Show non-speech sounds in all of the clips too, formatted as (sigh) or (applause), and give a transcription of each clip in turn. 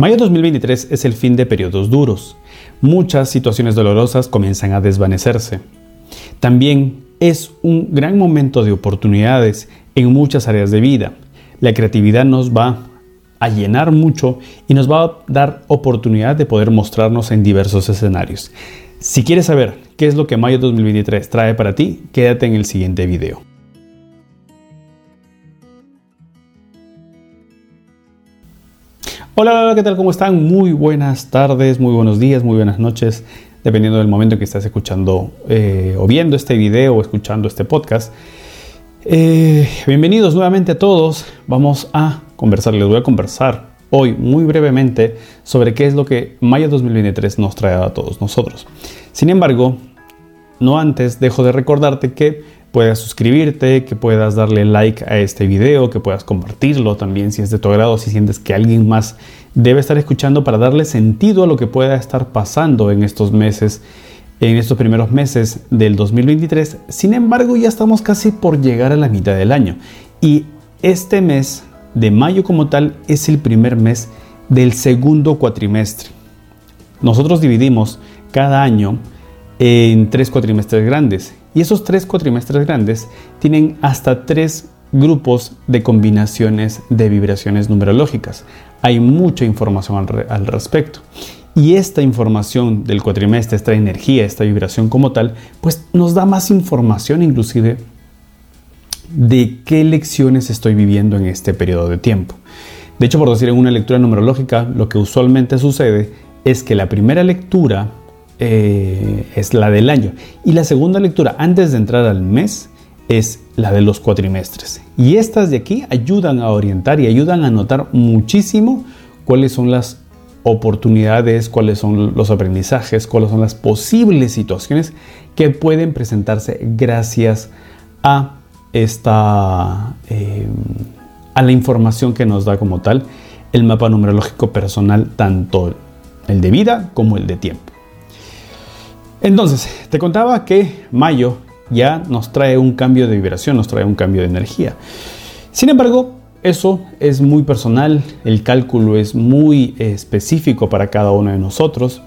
Mayo 2023 es el fin de periodos duros. Muchas situaciones dolorosas comienzan a desvanecerse. También es un gran momento de oportunidades en muchas áreas de vida. La creatividad nos va a llenar mucho y nos va a dar oportunidad de poder mostrarnos en diversos escenarios. Si quieres saber qué es lo que Mayo 2023 trae para ti, quédate en el siguiente video. Hola, hola, ¿qué tal? ¿Cómo están? Muy buenas tardes, muy buenos días, muy buenas noches, dependiendo del momento en que estés escuchando eh, o viendo este video o escuchando este podcast. Eh, bienvenidos nuevamente a todos. Vamos a conversar, les voy a conversar hoy muy brevemente sobre qué es lo que Mayo 2023 nos trae a todos nosotros. Sin embargo, no antes dejo de recordarte que puedas suscribirte, que puedas darle like a este video, que puedas compartirlo también si es de tu agrado, si sientes que alguien más debe estar escuchando para darle sentido a lo que pueda estar pasando en estos meses, en estos primeros meses del 2023. Sin embargo, ya estamos casi por llegar a la mitad del año y este mes de mayo como tal es el primer mes del segundo cuatrimestre. Nosotros dividimos cada año en tres cuatrimestres grandes y esos tres cuatrimestres grandes tienen hasta tres grupos de combinaciones de vibraciones numerológicas. Hay mucha información al, respecto. Y esta información del cuatrimestre, esta energía, esta vibración como tal, pues nos da más información inclusive de qué lecciones estoy viviendo en este periodo de tiempo. De hecho, por decir en una lectura numerológica, lo que usualmente sucede es que la primera lectura eh, es la del año. Y la segunda lectura antes de entrar al mes es la de los cuatrimestres. Y estas de aquí ayudan a orientar y ayudan a notar muchísimo cuáles son las oportunidades, cuáles son los aprendizajes, cuáles son las posibles situaciones que pueden presentarse gracias a esta eh, a la información que nos da como tal el mapa numerológico personal, tanto el de vida como el de tiempo. Entonces, te contaba que mayo ya nos trae un cambio de vibración, nos trae un cambio de energía. Sin embargo, eso es muy personal, el cálculo es muy específico para cada uno de nosotros.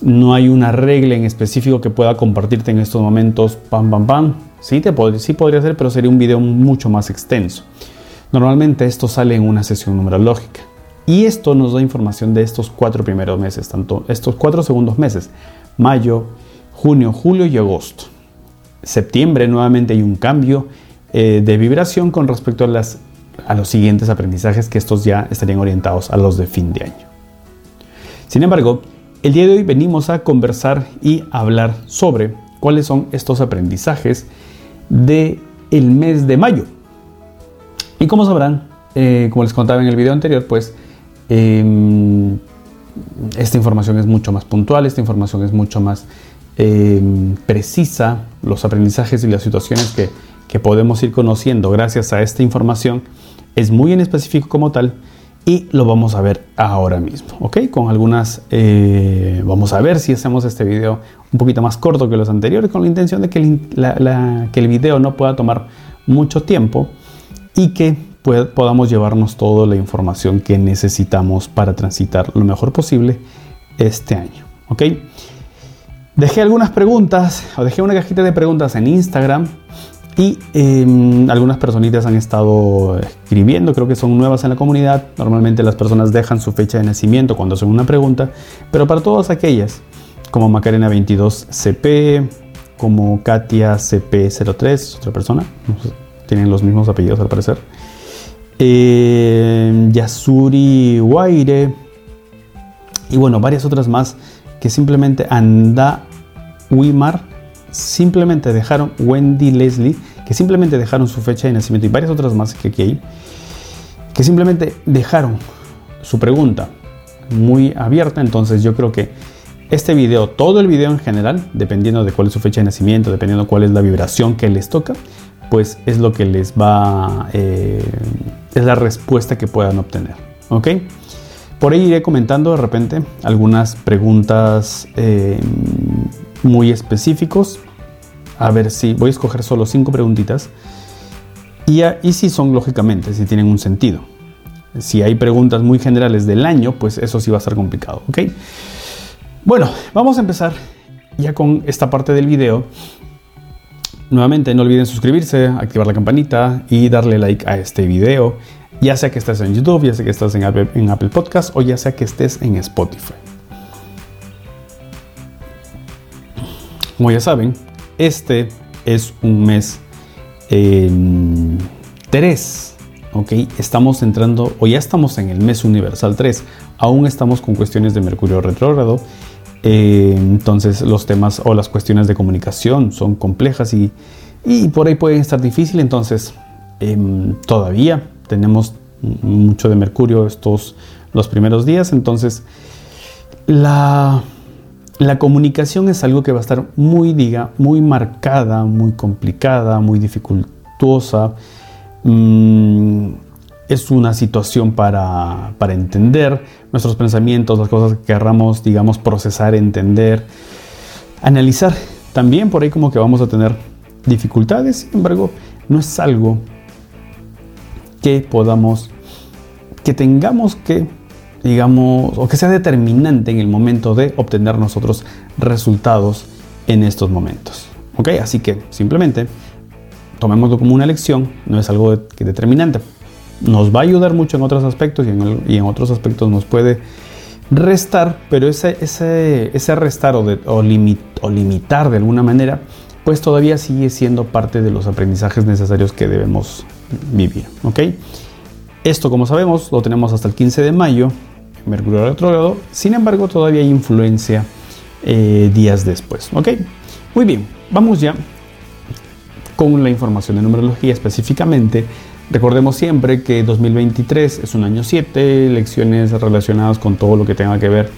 No hay una regla en específico que pueda compartirte en estos momentos, pam, pam, pam. Sí, te sí podría ser, pero sería un video mucho más extenso. Normalmente esto sale en una sesión numerológica. Y esto nos da información de estos cuatro primeros meses, tanto estos cuatro segundos meses, mayo, junio, julio y agosto. Septiembre nuevamente hay un cambio eh, de vibración con respecto a, las, a los siguientes aprendizajes que estos ya estarían orientados a los de fin de año. Sin embargo, el día de hoy venimos a conversar y hablar sobre cuáles son estos aprendizajes de el mes de mayo. Y como sabrán, eh, como les contaba en el video anterior, pues em, esta información es mucho más puntual, esta información es mucho más Em, precisa los aprendizajes y las situaciones que, podemos ir conociendo gracias a esta información es muy en específico como tal y lo vamos a ver ahora mismo, ¿ok? Con algunas, eh, vamos a ver si hacemos este video un poquito más corto que los anteriores con la intención de que el, que el video no pueda tomar mucho tiempo y que podamos llevarnos toda la información que necesitamos para transitar lo mejor posible este año, ¿ok? Dejé algunas preguntas, o dejé una cajita de preguntas en Instagram y em, algunas personitas han estado escribiendo, creo que son nuevas en la comunidad. Normalmente las personas dejan su fecha de nacimiento cuando hacen una pregunta, pero para todas aquellas, como Macarena 22CP, como Katia CP03, otra persona, tienen los mismos apellidos al parecer. Eh, Yasuri Waire y bueno, varias otras más que simplemente anda Wimar, simplemente dejaron Wendy Leslie, que simplemente dejaron su fecha de nacimiento y varias otras más que aquí hay, que simplemente dejaron su pregunta muy abierta. Entonces yo creo que este video, todo el video en general, dependiendo de cuál es su fecha de nacimiento, dependiendo cuál es la vibración que les toca, pues es lo que les va, eh, es la respuesta que puedan obtener. ¿Ok? Por ahí iré comentando de repente algunas preguntas eh, muy específicos. A ver si voy a escoger solo cinco preguntitas. Y, y si son lógicamente, si tienen un sentido. Si hay preguntas muy generales del año, pues eso sí va a ser complicado, ¿ok? Bueno, vamos a empezar ya con esta parte del video. Nuevamente, no olviden suscribirse, activar la campanita y darle like a este video, ya sea que estés en YouTube, ya sea que estés en Apple, en Apple Podcast o ya sea que estés en Spotify. Como ya saben, este es un mes 3. ¿ok? Estamos entrando, o ya estamos en el mes universal 3. Aún estamos con cuestiones de Mercurio retrógrado. Eh, entonces los temas o las cuestiones de comunicación son complejas y, y por ahí pueden estar difíciles. Entonces em, todavía tenemos mucho de Mercurio estos los primeros días. Entonces la la comunicación es algo que va a estar muy, diga, muy marcada, muy complicada, muy dificultosa. Mm, es una situación para, entender nuestros pensamientos, las cosas que querramos, digamos, procesar, entender, analizar. También por ahí como que vamos a tener dificultades, sin embargo, no es algo que podamos, que tengamos que digamos, o que sea determinante en el momento de obtener nosotros resultados en estos momentos. ¿Ok? Así que simplemente tomémoslo como una lección, no es algo determinante. Nos va a ayudar mucho en otros aspectos y en, otros aspectos nos puede restar, pero ese, ese, ese restar o, limitar de alguna manera, pues todavía sigue siendo parte de los aprendizajes necesarios que debemos vivir. ¿Ok? Esto, como sabemos, lo tenemos hasta el 15 de mayo, Mercurio retrógrado. Sin embargo, todavía hay influencia eh, días después. ¿Ok? Muy bien, vamos ya con la información de numerología específicamente. Recordemos siempre que 2023 es un año 7, lecciones relacionadas con todo lo que tenga que ver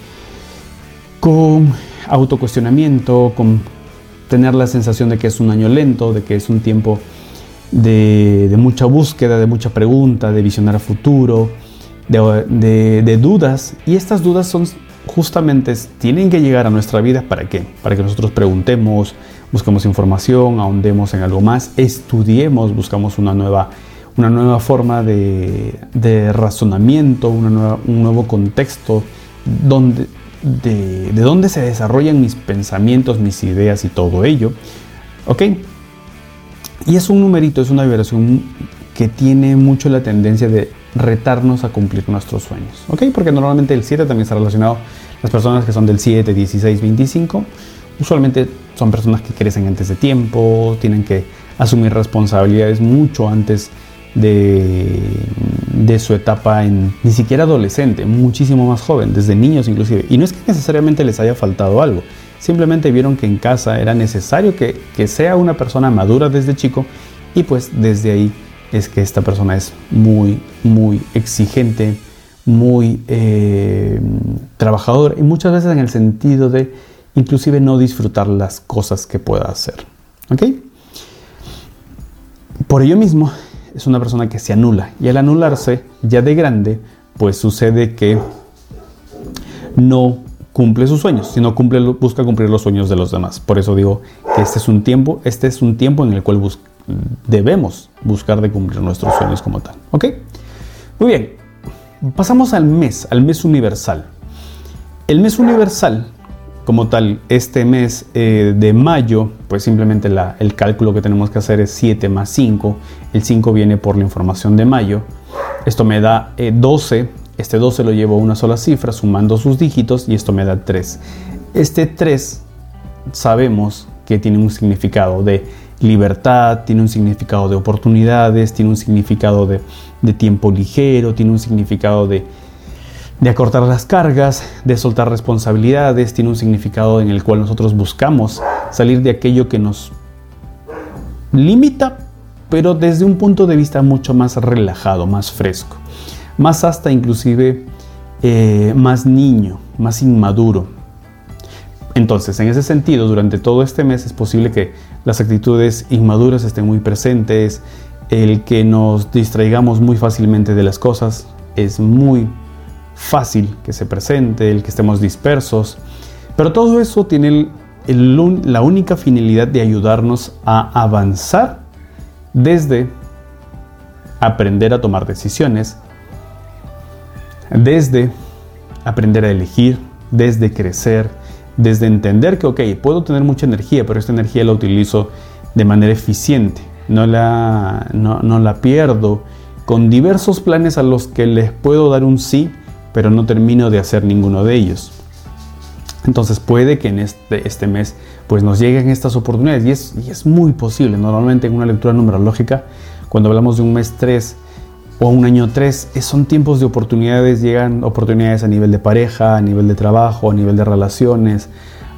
con autocuestionamiento, con tener la sensación de que es un año lento, de que es un tiempo de, de mucha búsqueda, de mucha pregunta, de visionar a futuro, de, dudas y estas dudas son justamente tienen que llegar a nuestra vida para qué? Para que nosotros preguntemos, busquemos información, ahondemos en algo más, estudiemos, buscamos una nueva, una nueva forma de, razonamiento, una un nuevo contexto donde, de, de dónde se desarrollan mis pensamientos, mis ideas y todo ello. ¿Ok? Y es un numerito, es una vibración que tiene mucho la tendencia de retarnos a cumplir nuestros sueños. ¿Ok? Porque normalmente el 7 también está relacionado, las personas que son del 7, 16, 25, usualmente son personas que crecen antes de tiempo, tienen que asumir responsabilidades mucho antes de, de su etapa en ni siquiera adolescente, muchísimo más joven, desde niños inclusive. Y no es que necesariamente les haya faltado algo, simplemente vieron que en casa era necesario que, que sea una persona madura desde chico y pues desde ahí es que esta persona es muy, muy exigente, muy eh, trabajador y muchas veces en el sentido de inclusive no disfrutar las cosas que pueda hacer. ¿Ok? Por ello mismo es una persona que se anula y al anularse ya de grande pues sucede que no cumple sus sueños, sino cumple, busca cumplir los sueños de los demás. Por eso digo que este es un tiempo, este es un tiempo en el cual busca debemos buscar de cumplir nuestros sueños como tal. ¿Ok? Muy bien, pasamos al mes, al mes universal. El mes universal, como tal, este mes eh, de mayo, pues simplemente el cálculo que tenemos que hacer es 7 más 5. El 5 viene por la información de mayo. Esto me da 12. Eh, este 12 lo llevo a una sola cifra, sumando sus dígitos, y esto me da 3. Este 3 sabemos que tiene un significado de libertad, tiene un significado de oportunidades, tiene un significado de, tiempo ligero, tiene un significado de, de acortar las cargas, de soltar responsabilidades, tiene un significado en el cual nosotros buscamos salir de aquello que nos limita, pero desde un punto de vista mucho más relajado, más fresco, más hasta inclusive eh, más niño, más inmaduro. Entonces, en ese sentido, durante todo este mes es posible que las actitudes inmaduras estén muy presentes, el que nos distraigamos muy fácilmente de las cosas es muy fácil que se presente, el que estemos dispersos, pero todo eso tiene la única finalidad de ayudarnos a avanzar desde aprender a tomar decisiones desde aprender a elegir, desde crecer, desde entender que, ok, puedo tener mucha energía, pero esta energía la utilizo de manera eficiente, no la, no, no la pierdo con diversos planes a los que les puedo dar un sí, pero no termino de hacer ninguno de ellos. Entonces puede que en este, este mes pues nos lleguen estas oportunidades y es, y es muy posible. Normalmente en una lectura numerológica, cuando hablamos de un mes 3 o un año 3, son tiempos de oportunidades, llegan oportunidades a nivel de pareja, a nivel de trabajo, a nivel de relaciones,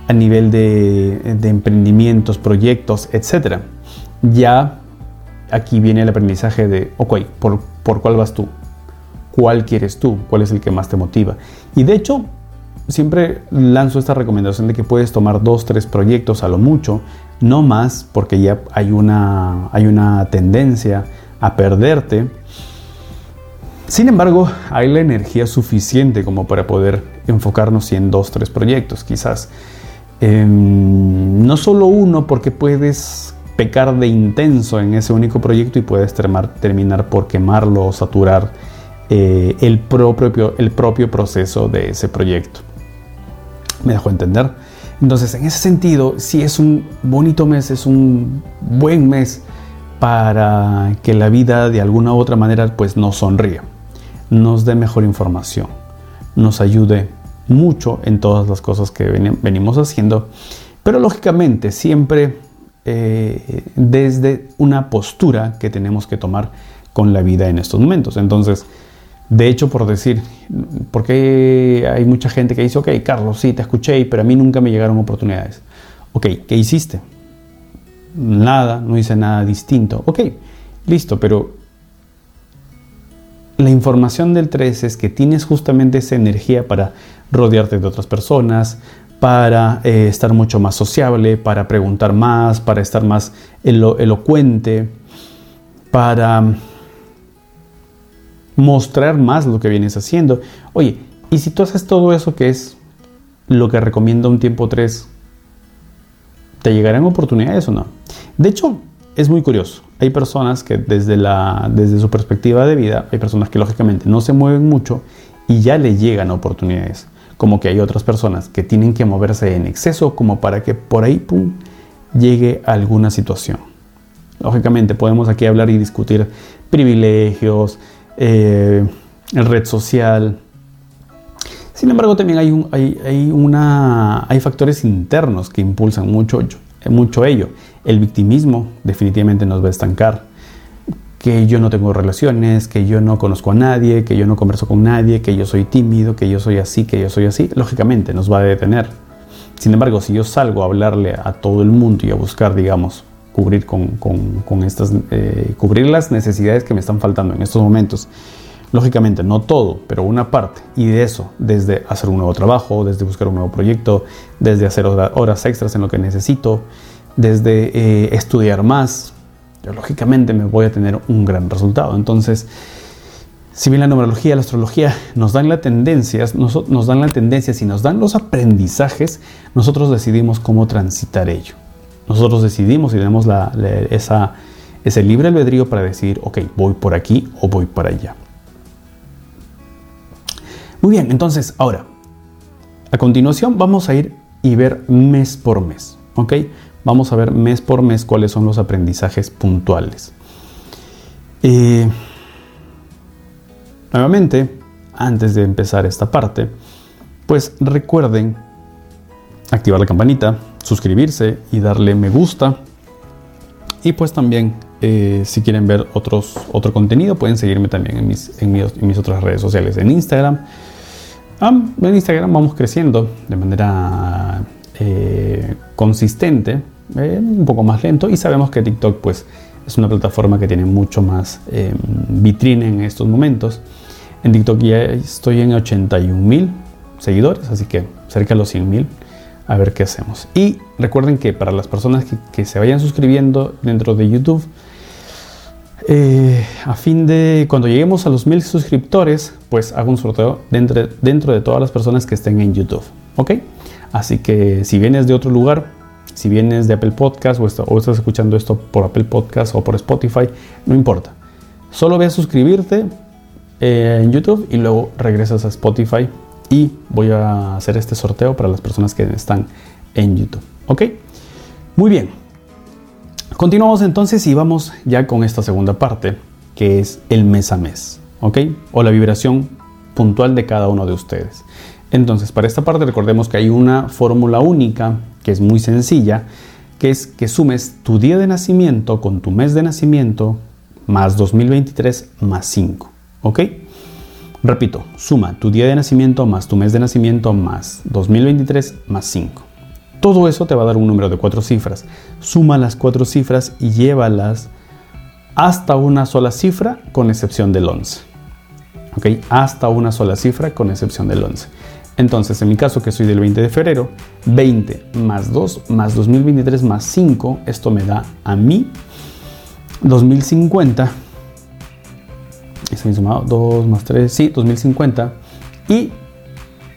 a nivel de, de emprendimientos, proyectos, etc. Ya aquí viene el aprendizaje de, ok, ¿por, ¿por cuál vas tú? ¿Cuál quieres tú? ¿Cuál es el que más te motiva? Y de hecho, siempre lanzo esta recomendación de que puedes tomar dos, tres proyectos a lo mucho, no más, porque ya hay una, hay una tendencia a perderte. Sin embargo, hay la energía suficiente como para poder enfocarnos en dos, tres proyectos, quizás. Em, no solo uno, porque puedes pecar de intenso en ese único proyecto y puedes terminar por quemarlo o saturar eh, el, propio, proceso de ese proyecto. ¿Me dejó entender? Entonces, en ese sentido, si es un bonito mes, es un buen mes para que la vida de alguna u otra manera pues nos sonríe, nos dé mejor información, nos ayude mucho en todas las cosas que venimos haciendo, pero lógicamente siempre eh, desde una postura que tenemos que tomar con la vida en estos momentos. Entonces, de hecho, por decir, porque hay mucha gente que dice, ok, Carlos, sí, te escuché, pero a mí nunca me llegaron oportunidades. Ok, ¿qué hiciste? Nada, no hice nada distinto. Ok, listo, pero la información del 3 es que tienes justamente esa energía para rodearte de otras personas, para eh, estar mucho más sociable, para preguntar más, para estar más elocuente, para mostrar más lo que vienes haciendo. Oye, y si tú haces todo eso que es lo que recomienda un tiempo 3, ¿te llegarán oportunidades o no? De hecho, es muy curioso. Hay personas que desde, la, desde su perspectiva de vida, hay personas que lógicamente no se mueven mucho y ya le llegan oportunidades como que hay otras personas que tienen que moverse en exceso como para que por ahí pum, llegue alguna situación. Lógicamente podemos aquí hablar y discutir privilegios, eh, red social. Sin embargo, también hay, un, hay, una, hay factores internos que impulsan mucho, mucho ello. El victimismo definitivamente nos va a estancar que yo no tengo relaciones, que yo no conozco a nadie, que yo no converso con nadie, que yo soy tímido, que yo soy así, que yo soy así, lógicamente nos va a detener. Sin embargo, si yo salgo a hablarle a todo el mundo y a buscar, digamos, cubrir con, estas, eh, cubrir las necesidades que me están faltando en estos momentos, lógicamente no todo, pero una parte, y de eso, desde hacer un nuevo trabajo, desde buscar un nuevo proyecto, desde hacer horas extras en lo que necesito, desde eh, estudiar más, lógicamente me voy a tener un gran resultado. Entonces, si bien la numerología y la astrología nos dan las tendencias, nos, dan las tendencias y nos dan los aprendizajes, nosotros decidimos cómo transitar ello. Nosotros decidimos y tenemos la, esa, ese libre albedrío para decir, ok, voy por aquí o voy para allá. Muy bien, entonces ahora, a continuación vamos a ir y ver mes por mes, ¿ok? Vamos a ver mes por mes cuáles son los aprendizajes puntuales. Eh, nuevamente, antes de empezar esta parte, pues recuerden activar la campanita, suscribirse y darle me gusta. Y pues también, eh, si quieren ver otros, otro contenido, pueden seguirme también en mis, en mis, otras redes sociales, en Instagram. En Instagram vamos creciendo de manera eh, consistente, eh, un poco más lento y sabemos que TikTok pues es una plataforma que tiene mucho más eh, vitrina en estos momentos. En TikTok ya estoy en 81 mil seguidores, así que cerca de los 100 mil. A ver qué hacemos. Y recuerden que para las personas que, se vayan suscribiendo dentro de YouTube, a fin de cuando lleguemos a los mil suscriptores, pues hago un sorteo dentro, dentro de todas las personas que estén en YouTube. ¿Ok? Así que si vienes de otro lugar, si vienes de Apple Podcast o, estás escuchando esto por Apple Podcast o por Spotify, no importa. Solo ve a suscribirte eh, en YouTube y luego regresas a Spotify y voy a hacer este sorteo para las personas que están en YouTube. ¿Ok? Muy bien. Continuamos entonces y vamos ya con esta segunda parte, que es el mes a mes. ¿Ok? O la vibración puntual de cada uno de ustedes. Entonces, para esta parte recordemos que hay una fórmula única que es muy sencilla, que es que sumes tu día de nacimiento con tu mes de nacimiento más 2023 más 5. ¿Ok? Repito, suma tu día de nacimiento más tu mes de nacimiento más 2023 más 5. Todo eso te va a dar un número de cuatro cifras. Suma las cuatro cifras y llévalas hasta una sola cifra con excepción del 11. ¿Ok? Hasta una sola cifra con excepción del 11. Entonces, en mi caso, que soy del 20 de febrero, 20 más 2 más 2023 más 5, esto me da a mí 2050. Está bien sumado, 2 más 3, sí, 2050. Y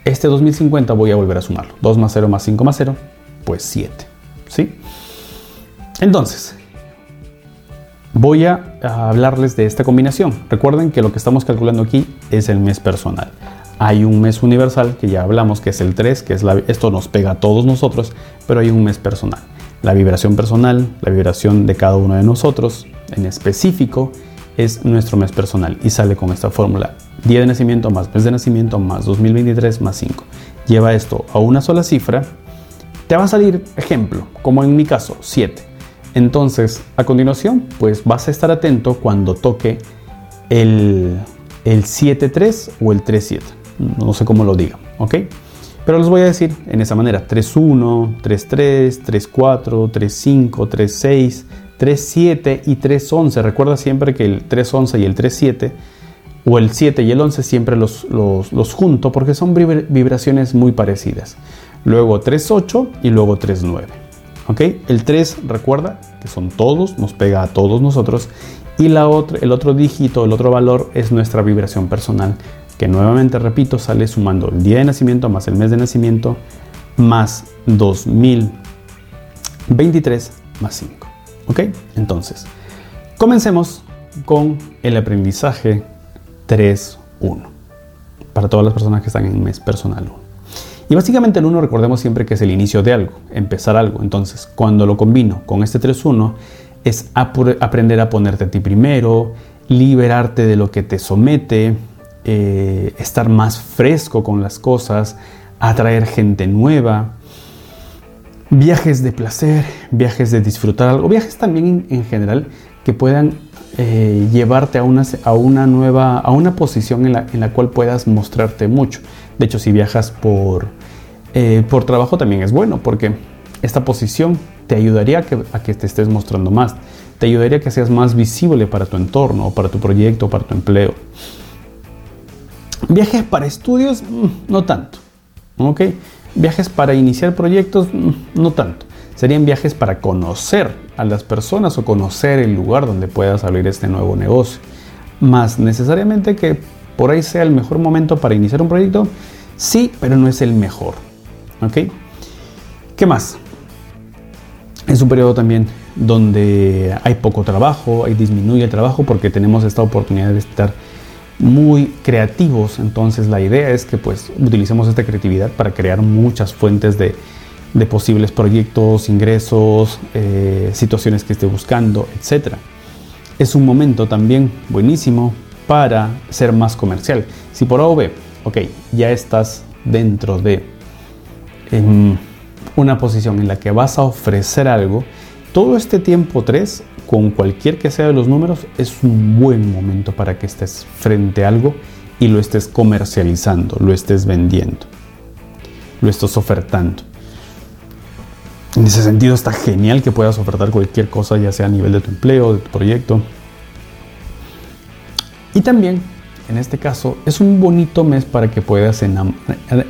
este 2050 voy a volver a sumarlo. 2 más 0 más 5 más 0, pues 7. ¿Sí? Entonces, voy a hablarles de esta combinación. Recuerden que lo que estamos calculando aquí es el mes personal. Hay un mes universal que ya hablamos que es el 3, que es la, esto nos pega a todos nosotros, pero hay un mes personal. La vibración personal, la vibración de cada uno de nosotros en específico es nuestro mes personal y sale con esta fórmula. Día de nacimiento más mes de nacimiento más 2023 más 5. Lleva esto a una sola cifra. Te va a salir ejemplo, como en mi caso, 7. Entonces, a continuación, pues vas a estar atento cuando toque el, el 7-3 o el 3-7 no sé cómo lo diga, ¿ok? Pero les voy a decir en esa manera, 3.1, 3.3, 3.4, 3.5, 3.6, 3.7 y 3.11. Recuerda siempre que el 3.11 y el 3.7 o el 7 y el 11 siempre los, los, junto porque son vibraciones muy parecidas. Luego 3.8 y luego 3.9. ¿Ok? El 3 recuerda que son todos, nos pega a todos nosotros. Y la el otro dígito, el otro valor es nuestra vibración personal que nuevamente repito sale sumando el día de nacimiento más el mes de nacimiento más 2023 más 5. ¿Ok? Entonces, comencemos con el aprendizaje 3.1 para todas las personas que están en mes personal 1. Y básicamente el 1 recordemos siempre que es el inicio de algo, empezar algo. Entonces, cuando lo combino con este 3.1 es aprender a ponerte a ti primero, liberarte de lo que te somete, eh, estar más fresco con las cosas, atraer gente nueva, viajes de placer, viajes de disfrutar algo, viajes también en, general que puedan eh, llevarte a una, a una nueva, a una posición en la, en la, cual puedas mostrarte mucho. De hecho, si viajas por, eh, por trabajo también es bueno, porque esta posición te ayudaría a que, te estés mostrando más, te ayudaría a que seas más visible para tu entorno, para tu proyecto, para tu empleo. Viajes para estudios, mm, no tanto. Viajes para iniciar proyectos, mm, no tanto. Serían viajes para conocer a las personas o conocer el lugar donde puedas abrir este nuevo negocio. Más necesariamente que por ahí sea el mejor momento para iniciar un proyecto, sí, pero no es el mejor. ¿Ok? ¿Qué más? Es un periodo también donde hay poco trabajo, hay disminuye el trabajo porque tenemos esta oportunidad de estar muy creativos. Entonces la idea es que pues utilicemos esta creatividad para crear muchas fuentes de, posibles proyectos, ingresos, eh, situaciones que esté buscando, etc. Es un momento también buenísimo para ser más comercial. Si por A ok, ya estás dentro de una posición en la que vas a ofrecer algo, todo este tiempo 3 con cualquier que sea de los números, es un buen momento para que estés frente a algo y lo estés comercializando, lo estés vendiendo, lo estés ofertando. En ese sentido está genial que puedas ofertar cualquier cosa, ya sea a nivel de tu empleo, de tu proyecto. Y también, en este caso, es un bonito mes para que puedas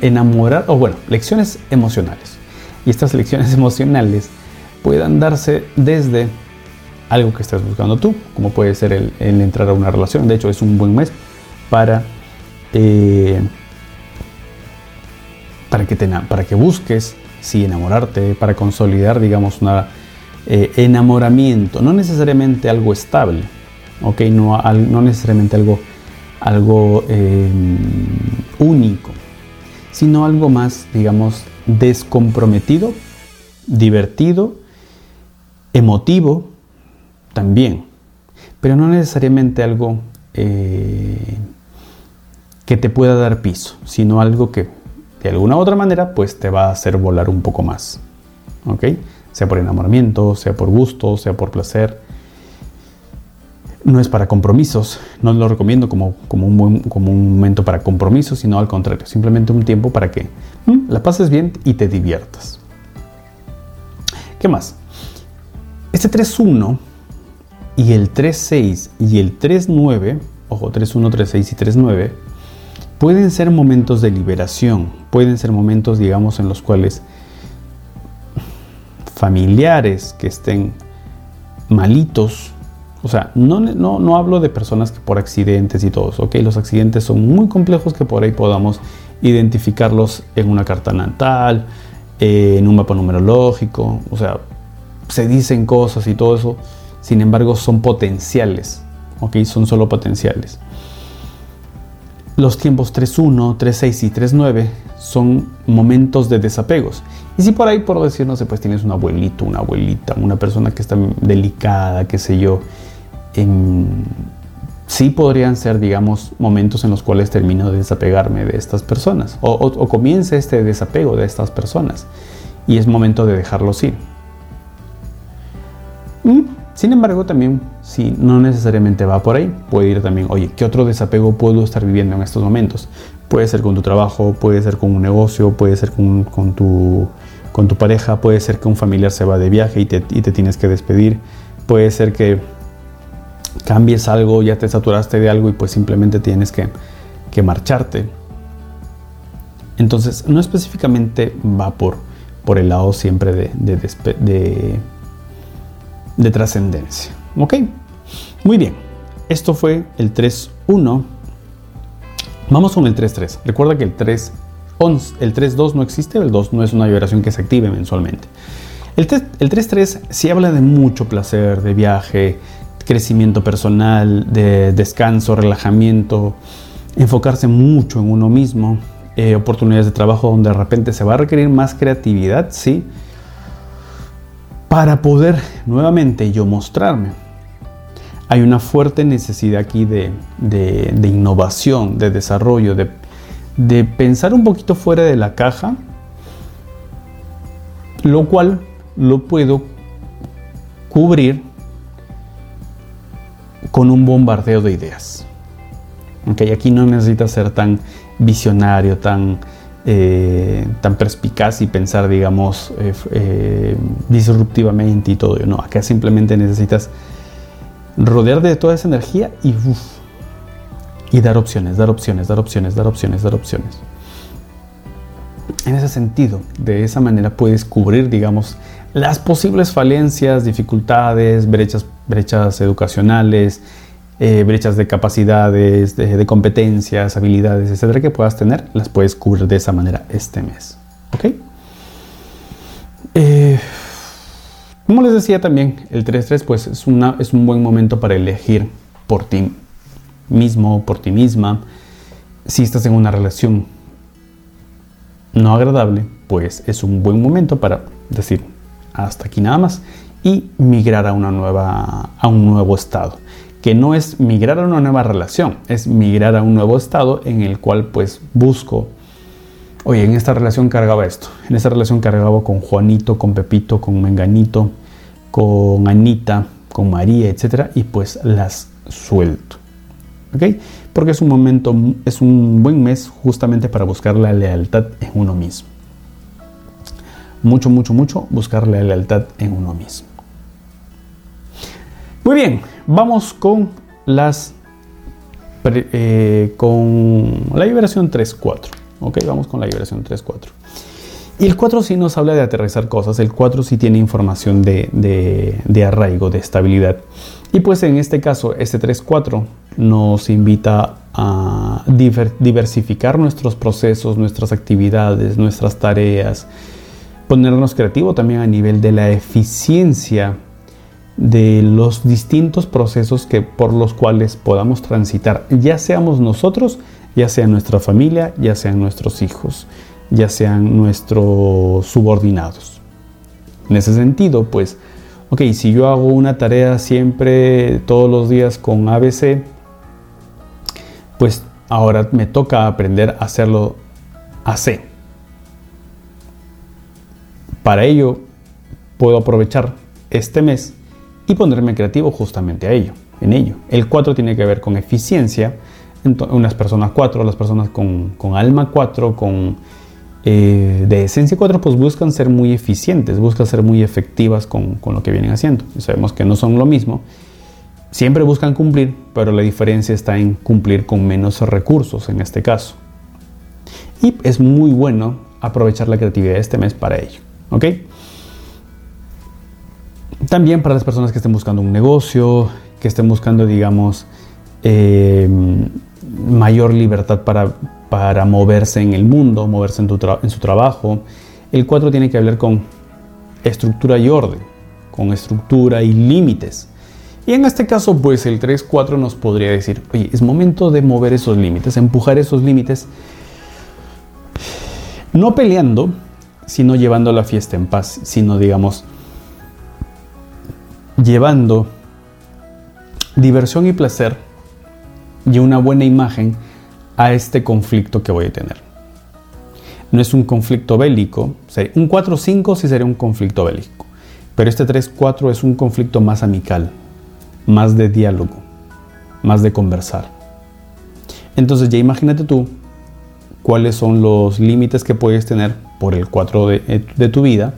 enamorar, o bueno, lecciones emocionales. Y estas lecciones (laughs) emocionales puedan darse desde algo que estás buscando tú, como puede ser el, entrar a una relación. De hecho, es un buen mes para, eh, para, que, te, para que busques, si enamorarte, para consolidar, digamos, un eh, enamoramiento. No necesariamente algo estable, ¿ok? No, no necesariamente algo algo em, único, sino algo más, digamos, descomprometido, divertido, emotivo también, pero no necesariamente algo eh, que te pueda dar piso, sino algo que de alguna u otra manera pues te va a hacer volar un poco más, ¿ok? Sea por enamoramiento, sea por gusto, sea por placer. No es para compromisos, no lo recomiendo como, un, un momento para compromisos, sino al contrario, simplemente un tiempo para que mm, la pases bien y te diviertas. ¿Qué más? Este 3.1 y el 3.6 y el 3.9, ojo, 3.1, 3.6 y 3.9, pueden ser momentos de liberación, pueden ser momentos, digamos, en los cuales familiares que estén malitos, o sea, no, no, no hablo de personas que por accidentes y todo eso, ok, los accidentes son muy complejos que por ahí podamos identificarlos en una carta natal, eh, en un mapa numerológico, o sea, se dicen cosas y todo eso, sin embargo son potenciales, ok, son solo potenciales. Los tiempos 3.1, 3.6 y 3.9 son momentos de desapegos. Y si por ahí, por decir, no sé, pues tienes un abuelito, una abuelita, una persona que está delicada, qué sé yo, sí podrían ser, digamos, momentos en los cuales termino de desapegarme de estas personas o, o, comience este desapego de estas personas y es momento de dejarlos ir. Mm, sin embargo, también si no necesariamente va por ahí, puede ir también, oye, ¿qué otro desapego puedo estar viviendo en estos momentos? Puede ser con tu trabajo, puede ser con un negocio, puede ser con, tu, con tu pareja, puede ser que un familiar se va de viaje y te, tienes que despedir, puede ser que cambies algo, ya te saturaste de algo y pues simplemente tienes que, marcharte. Entonces, no específicamente va por, por el lado siempre de de trascendencia. ¿Ok? Muy bien. Esto fue el 3.1. Vamos con el 3.3. Recuerda que el 3, el 3.2 no existe, el 2 no es una vibración que se active mensualmente. El 3.3 sí habla de mucho placer, de viaje, crecimiento personal, de descanso, relajamiento, enfocarse mucho en uno mismo, eh, oportunidades de trabajo donde de repente se va a requerir más creatividad, sí, para poder nuevamente yo mostrarme. Hay una fuerte necesidad aquí de, innovación, de desarrollo, de, de pensar un poquito fuera de la caja, lo cual lo puedo cubrir con un bombardeo de ideas. Okay, aquí no necesita ser tan visionario, tan eh, tan perspicaz y pensar, digamos, eh, eh, disruptivamente y todo. No, acá simplemente necesitas rodear de toda esa energía y, y dar opciones, dar opciones, dar opciones, dar opciones, dar opciones. En ese sentido, de esa manera puedes cubrir, digamos, las posibles falencias, dificultades, brechas, brechas educacionales, eh, brechas de capacidades, de, competencias, habilidades, etcétera, que puedas tener, las puedes cubrir de esa manera este mes. ¿Ok? Eh, como les decía también, el 3-3 pues es, una, es un buen momento para elegir por ti mismo, por ti misma. Si estás en una relación no agradable, pues es un buen momento para decir hasta aquí nada más y migrar a, una nueva, a un nuevo estado que no es migrar a una nueva relación, es migrar a un nuevo estado en el cual pues busco, oye, en esta relación cargaba esto, en esta relación cargaba con Juanito, con Pepito, con Menganito, con Anita, con María, etcétera, y pues las suelto. ¿Ok? Porque es un momento, es un buen mes justamente para buscar la lealtad en uno mismo. Mucho, mucho, mucho buscar la lealtad en uno mismo. Muy bien, vamos con las eh, con la vibración 3-4. Ok, vamos con la vibración 3-4. Y el 4 sí nos habla de aterrizar cosas, el 4 sí tiene información de, arraigo, de estabilidad. Y pues en este caso, este 3-4 nos invita a diversificar nuestros procesos, nuestras actividades, nuestras tareas, ponernos creativo también a nivel de la eficiencia de los distintos procesos que, por los cuales podamos transitar, ya seamos nosotros, ya sea nuestra familia, ya sean nuestros hijos, ya sean nuestros subordinados. En ese sentido, pues, ok, si yo hago una tarea siempre, todos los días con ABC, pues ahora me toca aprender a hacerlo a C. Para ello, puedo aprovechar este mes y ponerme creativo justamente a ello, en ello. El 4 tiene que ver con eficiencia, unas personas 4, las personas con, alma 4, con eh, de esencia 4, pues buscan ser muy eficientes, buscan ser muy efectivas con, lo que vienen haciendo. sabemos que no son lo mismo. Siempre buscan cumplir, pero la diferencia está en cumplir con menos recursos en este caso. Y es muy bueno aprovechar la creatividad de este mes para ello. ¿Ok? También para las personas que estén buscando un negocio, que estén buscando, digamos, eh, mayor libertad para, para, moverse en el mundo, moverse en, en su trabajo. El 4 tiene que hablar con estructura y orden, con estructura y límites. Y en este caso, pues el 3-4 nos podría decir, oye, es momento de mover esos límites, empujar esos límites, no peleando, sino llevando la fiesta en paz, sino digamos, llevando diversión y placer y una buena imagen a este conflicto que voy a tener. No es un conflicto bélico, un 4-5 sí sería un conflicto bélico, pero este 3-4 es un conflicto más amical, más de diálogo, más de conversar. Entonces ya imagínate tú cuáles son los límites que puedes tener por el 4 de, de tu vida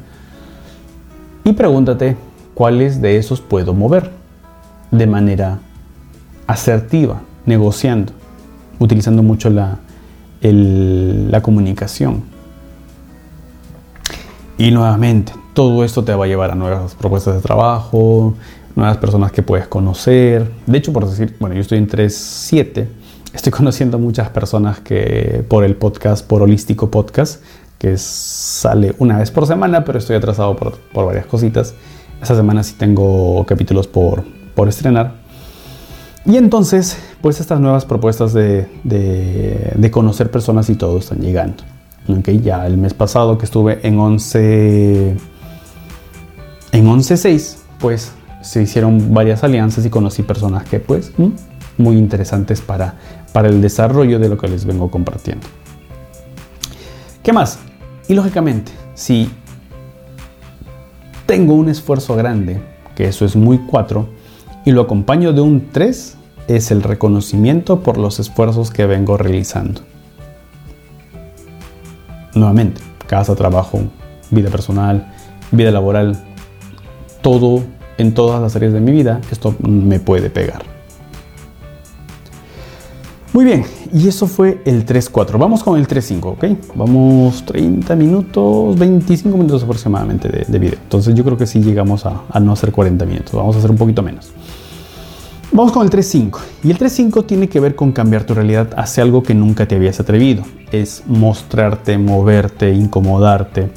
y pregúntate cuáles de esos puedo mover de manera asertiva, negociando, utilizando mucho la, la comunicación. Y nuevamente, todo esto te va a llevar a nuevas propuestas de trabajo, nuevas personas que puedes conocer. De hecho, por decir, bueno, yo estoy en 3.7, estoy (laughs) conociendo muchas personas que por el podcast, por Holístico Podcast, que sale una vez por semana, pero estoy atrasado por, por varias cositas. Esta semana sí tengo capítulos por, por estrenar. Y entonces, pues estas nuevas propuestas de, de, conocer personas y todo están llegando. Okay, ya el mes pasado que estuve en 11 en 11.6, pues se hicieron varias alianzas y conocí personas que pues muy interesantes para, para el desarrollo de lo que les vengo compartiendo. ¿Qué más? Y lógicamente, si tengo un esfuerzo grande, que eso es muy 4, y lo acompaño de un 3, es el reconocimiento por los esfuerzos que vengo realizando. Nuevamente, casa, trabajo, vida personal, vida laboral, todo en todas las áreas de mi vida, esto me puede pegar. Muy bien, y eso fue el 3-4. Vamos con el 3-5, ¿ok? Vamos 30 minutos, 25 minutos aproximadamente de, de video. Entonces yo creo que sí llegamos a, a, no hacer 40 minutos, vamos a hacer un poquito menos. Vamos con el 3-5. Y el 3-5 tiene que ver con cambiar tu realidad hacia algo que nunca te habías atrevido. Es mostrarte, moverte, incomodarte.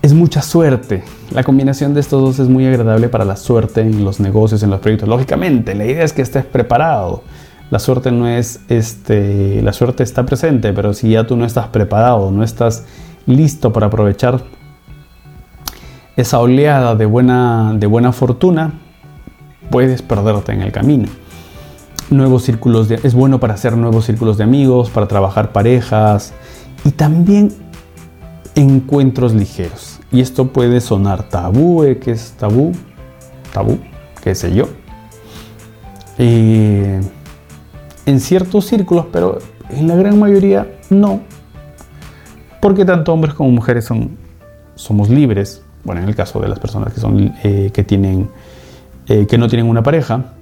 Es mucha suerte. La combinación de estos dos es muy agradable para la suerte en los negocios, en los proyectos. Lógicamente, la idea es que estés preparado la suerte no es, este, la suerte está presente, pero si ya tú no estás preparado, no estás listo para aprovechar esa oleada de buena, de buena fortuna, puedes perderte en el camino. Nuevos círculos de, es bueno para hacer nuevos círculos de amigos, para trabajar parejas y también encuentros ligeros. Y esto puede sonar tabú, ¿eh? ¿qué es tabú? Tabú, qué sé yo. Eh, en ciertos círculos, pero en la gran mayoría no. Porque tanto hombres como mujeres somos libres. Bueno, en el caso de las personas que, son, eh, que, tienen, eh, que no tienen una pareja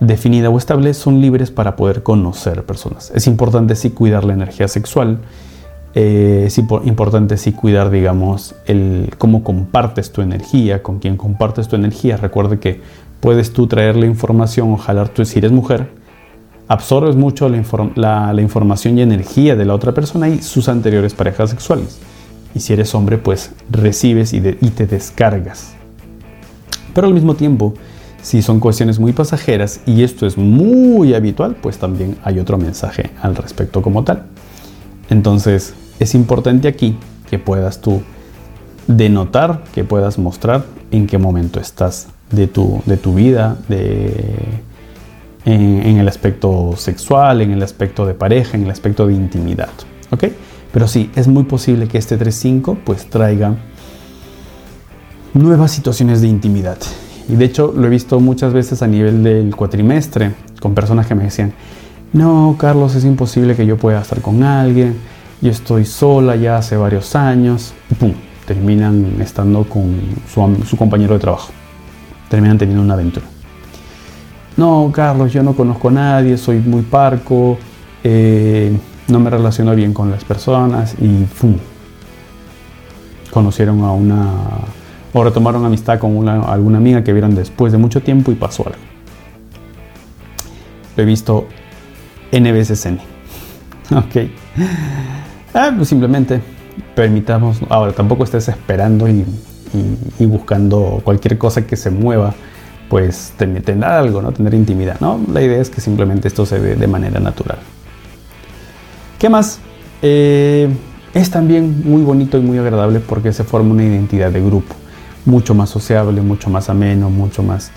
definida o estable, son libres para poder conocer personas. Es importante sí cuidar la energía sexual. Eh, es importante sí cuidar, digamos, el cómo compartes tu energía, con quién compartes tu energía. Recuerde que puedes tú traer la información o jalar tú, si eres mujer, absorbes mucho la, información y energía de la otra persona y sus anteriores parejas sexuales. Y si eres hombre, pues recibes y, te descargas. Pero al mismo tiempo, si son cuestiones muy pasajeras y esto es muy habitual, pues también hay otro mensaje al respecto como tal. Entonces, es importante aquí que puedas tú denotar, que puedas mostrar en qué momento estás de tu, de tu vida, de, en, el aspecto sexual, en el aspecto de pareja, en el aspecto de intimidad. ¿Ok? Pero sí, es muy posible que este 3.5 pues traiga nuevas situaciones de intimidad. Y de hecho lo he visto muchas veces a nivel del cuatrimestre con personas que me decían, no, Carlos, es imposible que yo pueda estar con alguien, yo estoy sola ya hace varios años, y pum, terminan estando con su, su compañero de trabajo, terminan teniendo una aventura. No, Carlos, yo no conozco a nadie, soy muy parco, eh, no me relaciono bien con las personas y ¡pum! conocieron a una o retomaron amistad con alguna amiga que vieron después de mucho tiempo y pasó algo. Lo he visto N veces. (laughs) Ok. Ah, pues simplemente permitamos, ahora tampoco estés esperando y, buscando cualquier cosa que se mueva, pues tener algo, ¿no? Tener intimidad, ¿no? La idea es que simplemente esto se dé de manera natural. ¿Qué más? Eh, es también muy bonito y muy agradable porque se forma una identidad de grupo, mucho más sociable, mucho más ameno, mucho más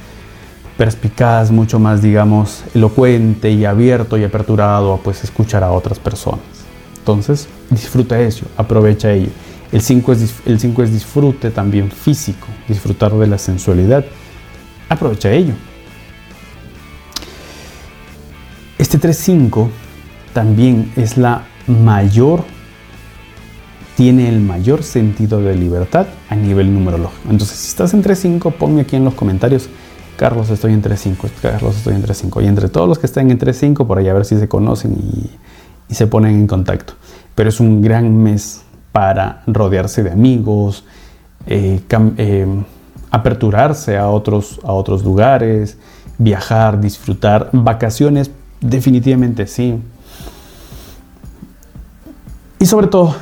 perspicaz, mucho más, digamos, elocuente y abierto y aperturado a pues escuchar a otras personas. Entonces, disfruta eso, aprovecha ello. El 5 es, el es disfrute también físico, disfrutar de la sensualidad. Aprovecha ello. Este 3-5 también es la mayor, tiene el mayor sentido de libertad a nivel numerológico. Entonces, si estás entre 5, ponme aquí en los comentarios, Carlos, estoy entre 5, Carlos, estoy entre 5. Y entre todos los que están entre 5, por ahí a ver si se conocen y, se ponen en contacto. Pero es un gran mes para rodearse de amigos, eh, eh, aperturarse a otros, a otros lugares, viajar, disfrutar, vacaciones, definitivamente sí. Y sobre todo,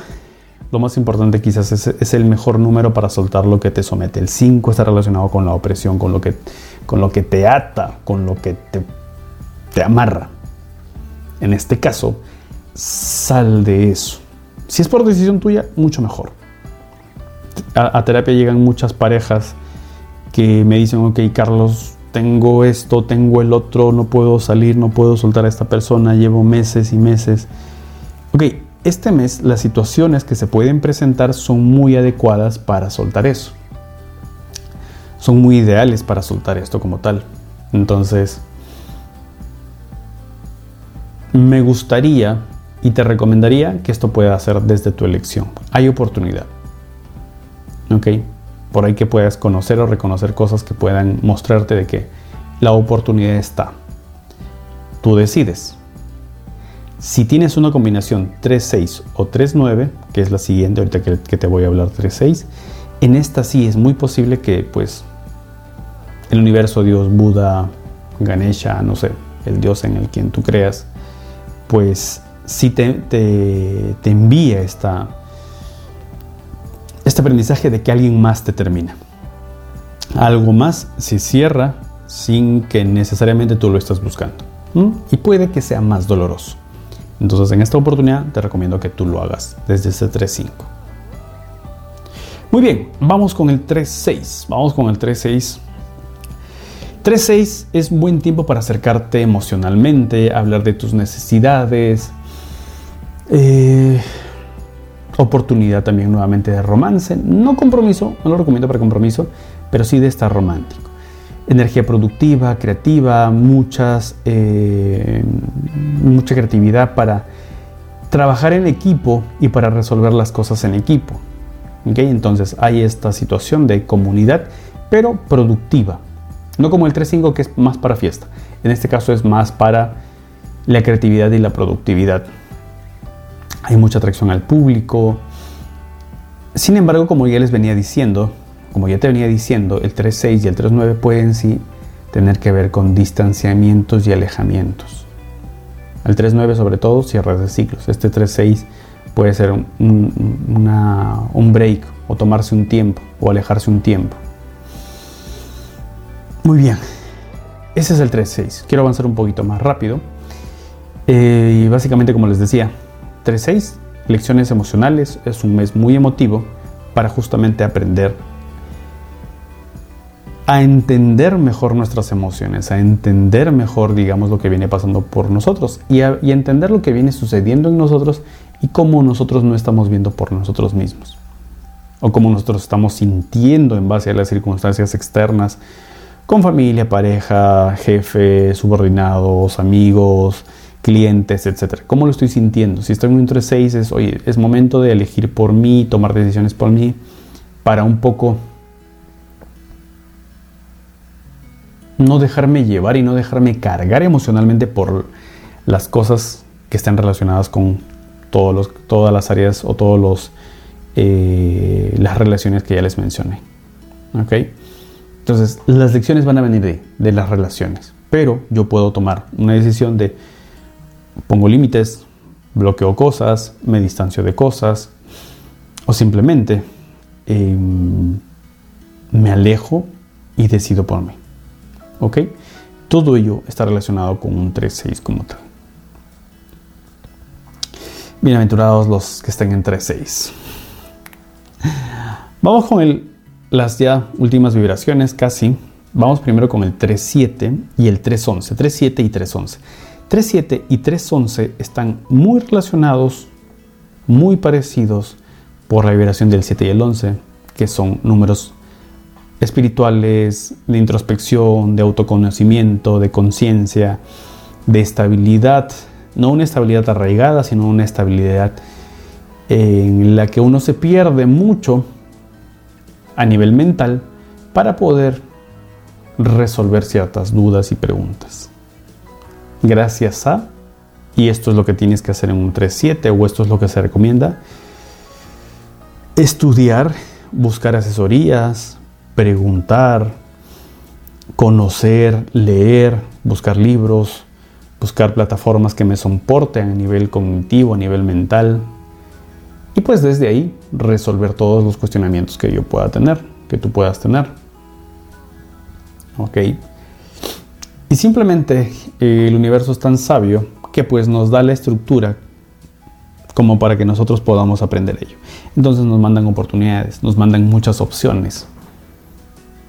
lo más importante quizás es, el mejor número para soltar lo que te somete. El 5 está relacionado con la opresión, con lo que, con lo que te ata, con lo que te, te amarra. En este caso, sal de eso. Si es por decisión tuya, mucho mejor. A, a, terapia llegan muchas parejas que me dicen, ok, Carlos, tengo esto, tengo el otro, no puedo salir, no puedo soltar a esta persona, llevo meses y meses. Ok, este mes las situaciones que se pueden presentar son muy adecuadas para soltar eso. Son muy ideales para soltar esto como tal. Entonces, me gustaría y te recomendaría que esto pueda hacer desde tu elección. Hay oportunidad. ¿Ok? Por ahí que puedas conocer o reconocer cosas que puedan mostrarte de que la oportunidad está. Tú decides. Si tienes una combinación 3-6 o 3-9, que es la siguiente, ahorita que, te voy a hablar 3-6, en esta sí es muy posible que pues el universo, Dios, Buda, Ganesha, no sé, el Dios en el quien tú creas, pues sí te, te, te envía esta, este aprendizaje de que alguien más te termina. Algo más se cierra sin que necesariamente tú lo estés buscando. Y puede que sea más doloroso. Entonces en esta oportunidad te recomiendo que tú lo hagas desde ese 3.5. Muy bien, vamos con el 3.6. Vamos con el 3.6. 3.6 es buen tiempo para acercarte emocionalmente, hablar de tus necesidades. Eh, oportunidad también nuevamente de romance. No compromiso, no lo recomiendo para compromiso, pero sí de estar romántico energía productiva, creativa, muchas, eh, mucha creatividad para trabajar en equipo y para resolver las cosas en equipo. ¿Okay? Entonces hay esta situación de comunidad, pero productiva. No como el 3.5 que es más para fiesta. En este caso es más para la creatividad y la productividad. Hay mucha atracción al público. Sin embargo, como ya les venía diciendo, como ya te venía diciendo, el 3.6 y el 3.9 pueden sí tener que ver con distanciamientos y alejamientos. El 3.9 sobre todo cierres de ciclos. Este 3.6 puede ser un, break o tomarse un tiempo o alejarse un tiempo. Muy bien, ese es el 3-6. Quiero avanzar un poquito más rápido. Eh, y básicamente, como les decía, 3-6, lecciones emocionales, es un mes muy emotivo para justamente aprender a entender mejor nuestras emociones, a entender mejor, digamos, lo que viene pasando por nosotros y a, y entender lo que viene sucediendo en nosotros y cómo nosotros no estamos viendo por nosotros mismos o cómo nosotros estamos sintiendo en base a las circunstancias externas con familia, pareja, jefe, subordinados, amigos, clientes, etc. ¿Cómo lo estoy sintiendo? Si estoy en un 3-6 es, es momento de elegir por mí, tomar decisiones por mí, para un poco no dejarme llevar y no dejarme cargar emocionalmente por las cosas que están relacionadas con todos los, todas las áreas o todas los eh, las relaciones que ya les mencioné. ¿Ok? Entonces, las lecciones van a venir de, de las relaciones, pero yo puedo tomar una decisión de pongo límites, bloqueo cosas, me distancio de cosas, o simplemente em, me alejo y decido por mí. ¿Ok? Todo ello está relacionado con un 3-6 como tal. Bienaventurados los que estén en 3-6. Vamos con el, las ya últimas vibraciones casi. Vamos primero con el 3-7 y el 3-11. 3-7 y 3-11. 3.7 y 3.11 están muy relacionados, muy parecidos por la vibración del 7 y el 11, que son números espirituales, de introspección, de autoconocimiento, de conciencia, de estabilidad, no una estabilidad arraigada, sino una estabilidad en la que uno se pierde mucho a nivel mental para poder resolver ciertas dudas y preguntas gracias a, y esto es lo que tienes que hacer en un 3.7 o esto es lo que se recomienda, estudiar, buscar asesorías, preguntar, conocer, leer, buscar libros, buscar plataformas que me soporten a nivel cognitivo, a nivel mental. Y pues desde ahí resolver todos los cuestionamientos que yo pueda tener, que tú puedas tener. Ok. Y simplemente eh, el universo es tan sabio que pues nos da la estructura como para que nosotros podamos aprender ello. Entonces nos mandan oportunidades, nos mandan muchas opciones.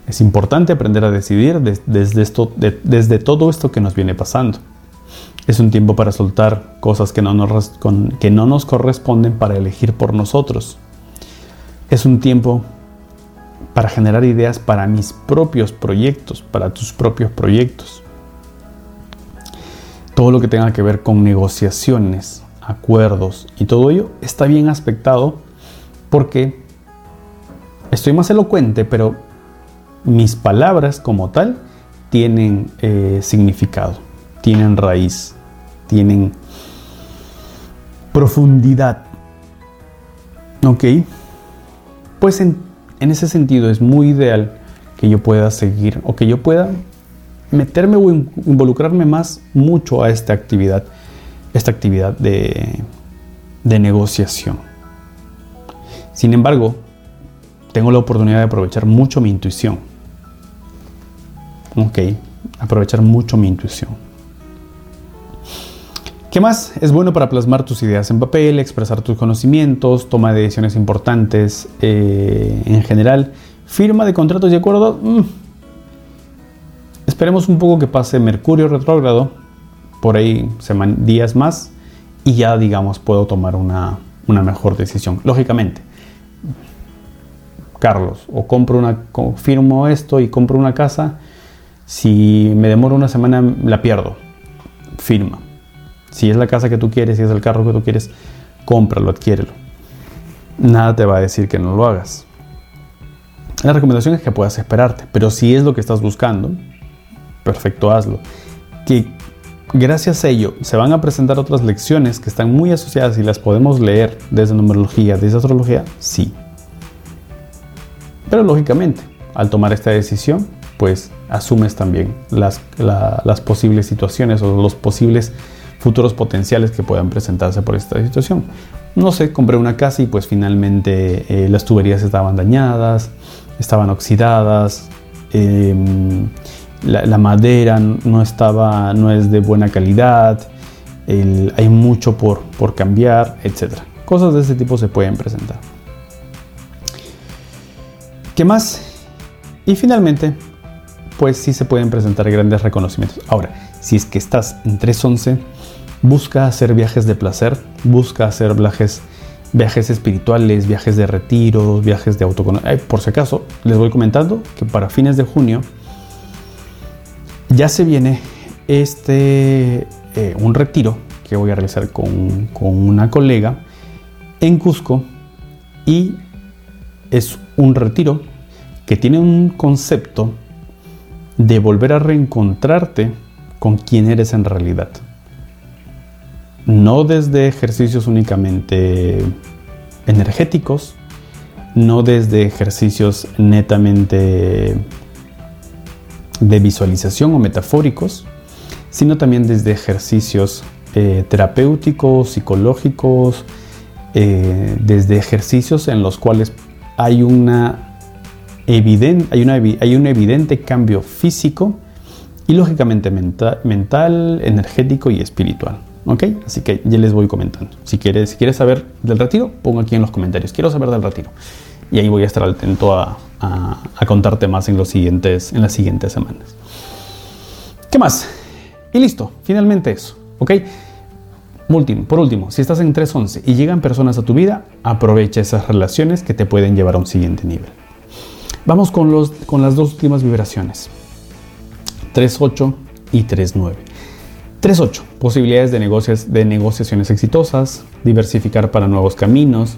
Es importante aprender a decidir desde, esto, desde todo esto que nos viene pasando. Es un tiempo para soltar cosas que no, nos, que no nos corresponden para elegir por nosotros. Es un tiempo para generar ideas para mis propios proyectos, para tus propios proyectos todo lo que tenga que ver con negociaciones, acuerdos y todo ello está bien aspectado porque estoy más elocuente, pero mis palabras como tal tienen eh, significado, tienen raíz, tienen profundidad. ¿Ok? Pues en, en ese sentido es muy ideal que yo pueda seguir o que yo pueda meterme o involucrarme más mucho a esta actividad, esta actividad de, de negociación. Sin embargo, tengo la oportunidad de aprovechar mucho mi intuición. Ok, aprovechar mucho mi intuición. ¿Qué más? Es bueno para plasmar tus ideas en papel, expresar tus conocimientos, toma de decisiones importantes eh, en general, firma de contratos y acuerdos. Mm, Esperemos un poco que pase Mercurio retrógrado, por ahí días más, y ya, digamos, puedo tomar una, mejor decisión. Lógicamente, Carlos, o compro una, firmo esto y compro una casa, si me demoro una semana la pierdo. Firma. Si es la casa que tú quieres, si es el carro que tú quieres, cómpralo, adquiérelo. Nada te va a decir que no lo hagas. La recomendación es que puedas esperarte, pero si es lo que estás buscando, perfecto, hazlo. Que gracias a ello se van a presentar otras lecciones que están muy asociadas y las podemos leer desde numerología, desde astrología, sí. Pero lógicamente, al tomar esta decisión, pues asumes también las, las posibles situaciones o los posibles futuros potenciales que puedan presentarse por esta situación. No sé, compré una casa y pues finalmente eh, las tuberías estaban dañadas, estaban oxidadas, eh, la, madera no estaba, no es de buena calidad, hay mucho por, por cambiar, etc. Cosas de ese tipo se pueden presentar. ¿Qué más? Y finalmente, pues sí se pueden presentar grandes reconocimientos. Ahora, si es que estás en 311, busca hacer viajes de placer, busca hacer viajes, viajes espirituales, viajes de retiro, viajes de autoconocimiento. Por si acaso, les voy comentando que para fines de junio ya se viene este, eh, un retiro que voy a realizar con, con una colega en Cusco y es un retiro que tiene un concepto de volver a reencontrarte con quién eres en realidad. No desde ejercicios únicamente energéticos, no desde ejercicios netamente de visualización o metafóricos, sino también desde ejercicios eh, terapéuticos, psicológicos, eh, desde ejercicios en los cuales hay, una hay, una, hay un evidente cambio físico y lógicamente mental, energético y espiritual. ¿Ok? Así que ya les voy comentando. Si quieres, si quieres saber del retiro, pongo aquí en los comentarios. Quiero saber del retiro. Y ahí voy a estar atento a, a, contarte más en, los siguientes, en las siguientes semanas. ¿Qué más? Y listo, finalmente eso. ¿Ok? Por último, si estás en 311 y llegan personas a tu vida, aprovecha esas relaciones que te pueden llevar a un siguiente nivel. Vamos con, los, con las dos últimas vibraciones. 3.8 y 3.9. 3.8. Posibilidades de, negocios, de negociaciones exitosas, diversificar para nuevos caminos,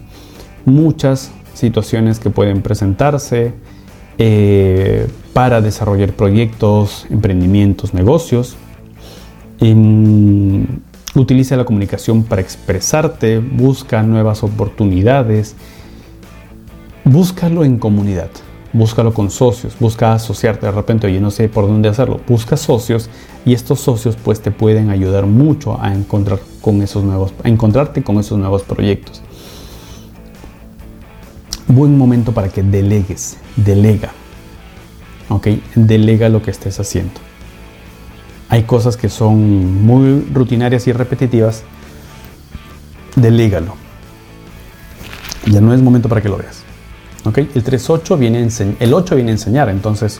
muchas situaciones que pueden presentarse eh, para desarrollar proyectos, emprendimientos, negocios. utiliza la comunicación para expresarte, busca nuevas oportunidades, búscalo en comunidad búscalo con socios, busca asociarte de repente, oye, no sé por dónde hacerlo, busca socios y estos socios pues te pueden ayudar mucho a encontrar con esos nuevos, a encontrarte con esos nuevos proyectos. Buen momento para que delegues, delega, ¿ok? Delega lo que estés haciendo. Hay cosas que son muy rutinarias y repetitivas, delégalo. Ya no es momento para que lo veas. El 3.8 viene el 8 viene a enseñar, entonces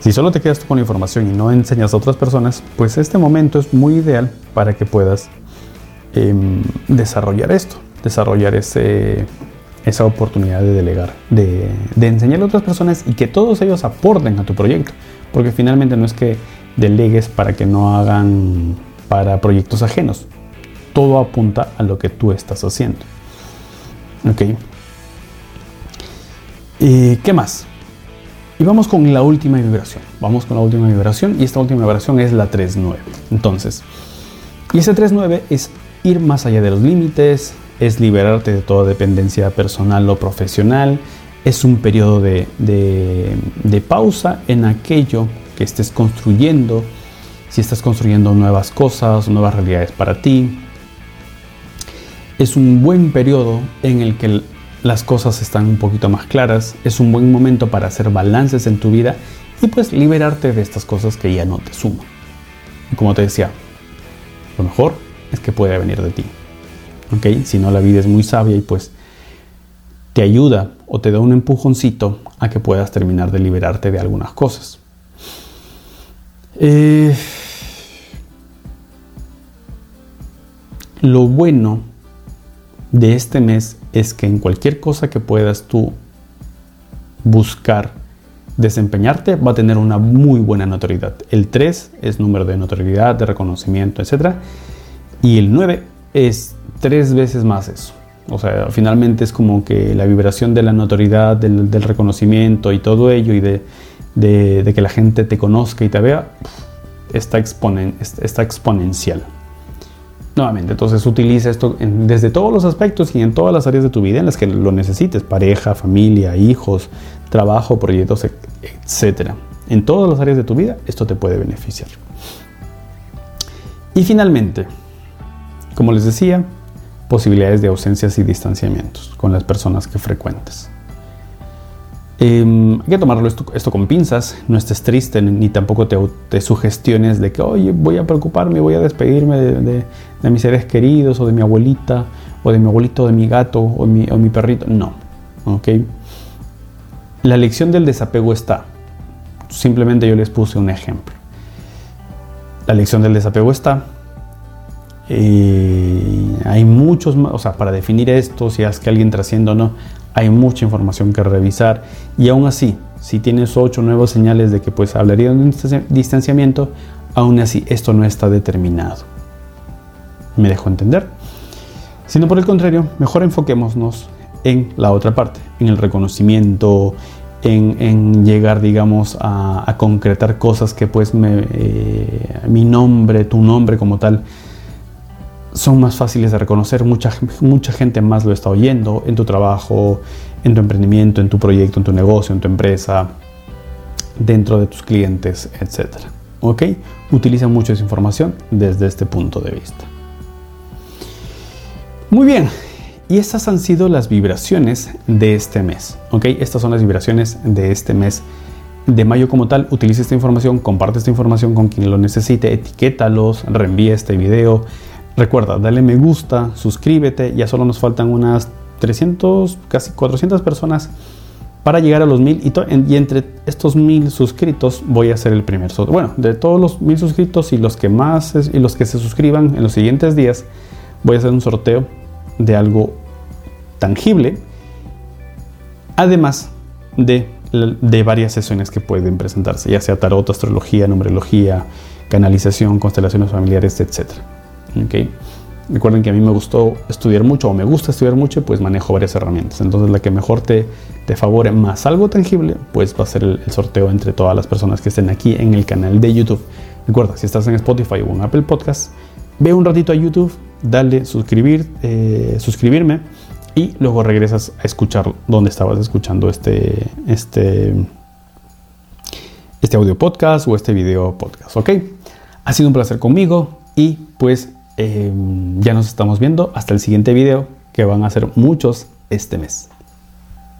si solo te quedas con la información y no enseñas a otras personas, pues este momento es muy ideal para que puedas em, desarrollar esto, desarrollar ese, esa oportunidad de delegar, de, de enseñar a otras personas y que todos ellos aporten a tu proyecto, porque finalmente no es que delegues para que no hagan para proyectos ajenos, todo apunta a lo que tú estás haciendo. ¿ok? ¿Y qué más? Y vamos con la última vibración. Vamos con la última vibración y esta última vibración es la 3.9. Entonces, y ese 3.9 es ir más allá de los límites, es liberarte de toda dependencia personal o profesional, es un periodo de, de pausa en aquello que estés construyendo, si estás construyendo nuevas cosas, nuevas realidades para ti. Es un buen periodo en el que las cosas están un poquito más claras, es un buen momento para hacer balances en tu vida y pues liberarte de estas cosas que ya no te suman. Y como te decía, lo mejor es que puede venir de ti. Si no, la vida es muy sabia y pues te ayuda o te da un empujoncito a que puedas terminar de liberarte de algunas cosas. Eh, lo bueno de este mes es que en cualquier cosa que puedas tú buscar desempeñarte va a tener una muy buena notoriedad. El 3 es número de notoriedad, de reconocimiento, etc. Y el 9 es tres veces más eso. O sea, finalmente es como que la vibración de la notoriedad, del, reconocimiento y todo ello y de, que la gente te conozca y te vea, está, exponen, está exponencial. Nuevamente, entonces utiliza esto desde todos los aspectos y en todas las áreas de tu vida en las que lo necesites, pareja, familia, hijos, trabajo, proyectos, etc. En todas las áreas de tu vida esto te puede beneficiar. Y finalmente, como les decía, posibilidades de ausencias y distanciamientos con las personas que frecuentes. Em, hay que tomarlo esto, con pinzas, no estés triste ni tampoco te, sugestiones de que, oye, voy a preocuparme, voy a despedirme de, mis seres queridos o de mi abuelita o de mi abuelito, de mi gato o mi, o mi perrito. No, ¿ok? La lección del desapego está. Simplemente yo les puse un ejemplo. La lección del desapego está. Eh, hay muchos, o sea, para definir esto, si es que alguien trasciende o no, hay mucha información que revisar y aún así, si tienes ocho nuevas señales de que pues hablaría de un distanciamiento, aún así esto no está determinado. ¿Me dejo entender? Sino por el contrario, mejor enfoquémonos en la otra parte, en el reconocimiento, en, llegar, digamos, a, concretar cosas que pues eh, mi nombre, tu nombre como tal, son más fáciles de reconocer, mucha, mucha gente más lo está oyendo en tu trabajo, en tu emprendimiento, en tu proyecto, en tu negocio, en tu empresa, dentro de tus clientes, etc. ¿Ok? Utiliza mucho esa información desde este punto de vista. Muy bien, y estas han sido las vibraciones de este mes. ¿Ok? Estas son las vibraciones de este mes de mayo como tal. Utiliza esta información, comparte esta información con quien lo necesite, etiquétalos, reenvía este video Recuerda, dale me gusta, suscríbete, ya solo nos faltan unas 300, casi 400 personas para llegar a los 1000 y, entre estos 1000 suscritos voy a hacer el primer sorteo. Bueno, de todos los 1000 suscritos y los que más y los que se suscriban en los siguientes días, voy a hacer un sorteo de algo tangible, además de, de varias sesiones que pueden presentarse, ya sea tarot, astrología, numerología, canalización, constelaciones familiares, etcétera. ¿Okay? Recuerden que a mí me gustó estudiar mucho o me gusta estudiar mucho, pues manejo varias herramientas. Entonces la que mejor te, te favore más algo tangible, pues va a ser el, sorteo entre todas las personas que estén aquí en el canal de YouTube. Recuerda, si estás en Spotify o en Apple Podcast, ve un ratito a YouTube, dale suscribir, eh, suscribirme y luego regresas a escuchar donde estabas escuchando este, este, este audio podcast o este video podcast. ¿Ok? Ha sido un placer conmigo y pues Em, ya nos estamos viendo hasta el siguiente video, que van a ser muchos este mes.